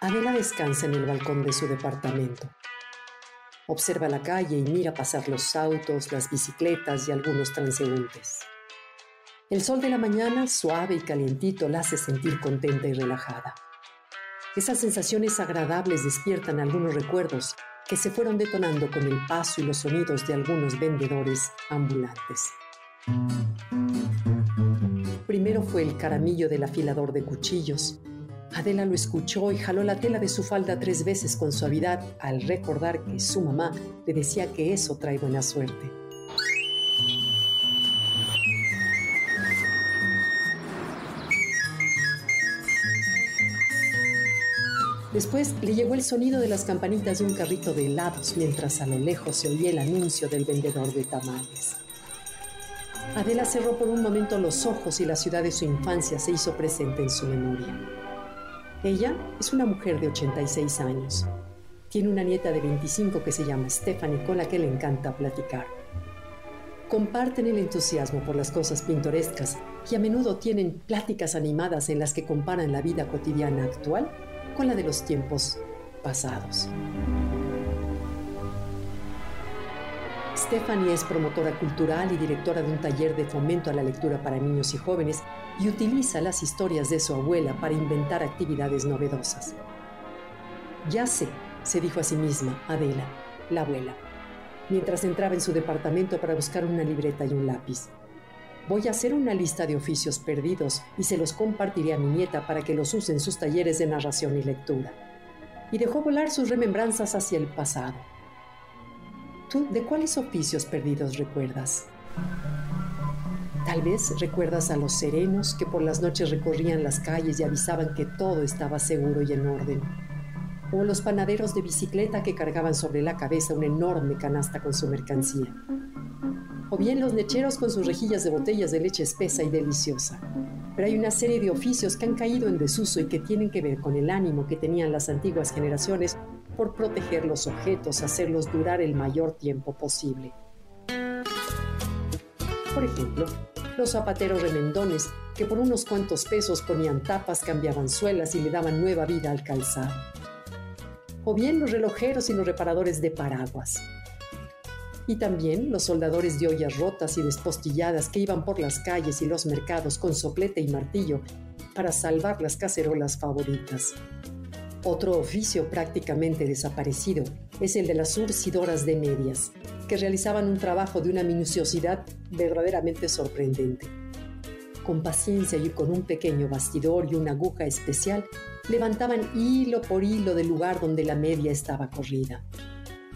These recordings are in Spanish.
Adela descansa en el balcón de su departamento. Observa la calle y mira pasar los autos, las bicicletas y algunos transeúntes. El sol de la mañana, suave y calientito, la hace sentir contenta y relajada. Esas sensaciones agradables despiertan algunos recuerdos que se fueron detonando con el paso y los sonidos de algunos vendedores ambulantes. Primero fue el caramillo del afilador de cuchillos, Adela lo escuchó y jaló la tela de su falda tres veces con suavidad al recordar que su mamá le decía que eso trae buena suerte. Después le llegó el sonido de las campanitas de un carrito de helados mientras a lo lejos se oía el anuncio del vendedor de tamales. Adela cerró por un momento los ojos y la ciudad de su infancia se hizo presente en su memoria. Ella es una mujer de 86 años. Tiene una nieta de 25 que se llama Stephanie con la que le encanta platicar. Comparten el entusiasmo por las cosas pintorescas y a menudo tienen pláticas animadas en las que comparan la vida cotidiana actual con la de los tiempos pasados. Stephanie es promotora cultural y directora de un taller de fomento a la lectura para niños y jóvenes y utiliza las historias de su abuela para inventar actividades novedosas. Ya sé, se dijo a sí misma Adela, la abuela, mientras entraba en su departamento para buscar una libreta y un lápiz. Voy a hacer una lista de oficios perdidos y se los compartiré a mi nieta para que los use en sus talleres de narración y lectura. Y dejó volar sus remembranzas hacia el pasado ¿Tú de cuáles oficios perdidos recuerdas? Tal vez recuerdas a los serenos que por las noches recorrían las calles y avisaban que todo estaba seguro y en orden. O los panaderos de bicicleta que cargaban sobre la cabeza una enorme canasta con su mercancía. O bien los lecheros con sus rejillas de botellas de leche espesa y deliciosa. Pero hay una serie de oficios que han caído en desuso y que tienen que ver con el ánimo que tenían las antiguas generaciones por proteger los objetos, hacerlos durar el mayor tiempo posible. Por ejemplo, los zapateros remendones que por unos cuantos pesos ponían tapas, cambiaban suelas y le daban nueva vida al calzado. O bien los relojeros y los reparadores de paraguas. Y también los soldadores de ollas rotas y despostilladas que iban por las calles y los mercados con soplete y martillo para salvar las cacerolas favoritas. Otro oficio prácticamente desaparecido es el de las surcidoras de medias, que realizaban un trabajo de una minuciosidad verdaderamente sorprendente. Con paciencia y con un pequeño bastidor y una aguja especial, levantaban hilo por hilo del lugar donde la media estaba corrida.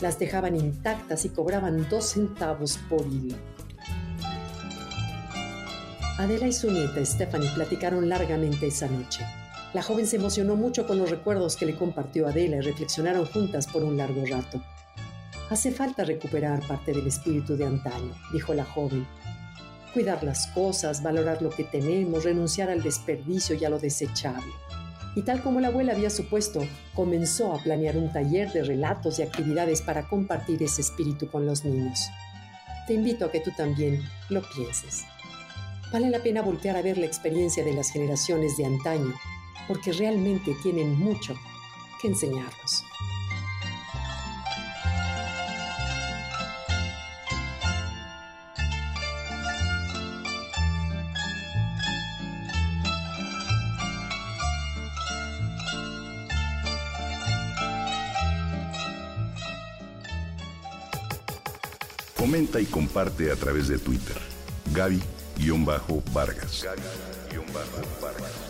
Las dejaban intactas y cobraban dos centavos por hilo. Adela y su nieta Stephanie platicaron largamente esa noche. La joven se emocionó mucho con los recuerdos que le compartió Adela y reflexionaron juntas por un largo rato. Hace falta recuperar parte del espíritu de antaño, dijo la joven. Cuidar las cosas, valorar lo que tenemos, renunciar al desperdicio y a lo desechable. Y tal como la abuela había supuesto, comenzó a planear un taller de relatos y actividades para compartir ese espíritu con los niños. Te invito a que tú también lo pienses. Vale la pena voltear a ver la experiencia de las generaciones de antaño porque realmente tienen mucho que enseñarnos. Comenta y comparte a través de Twitter. Gaby-Vargas. Gaby-Vargas.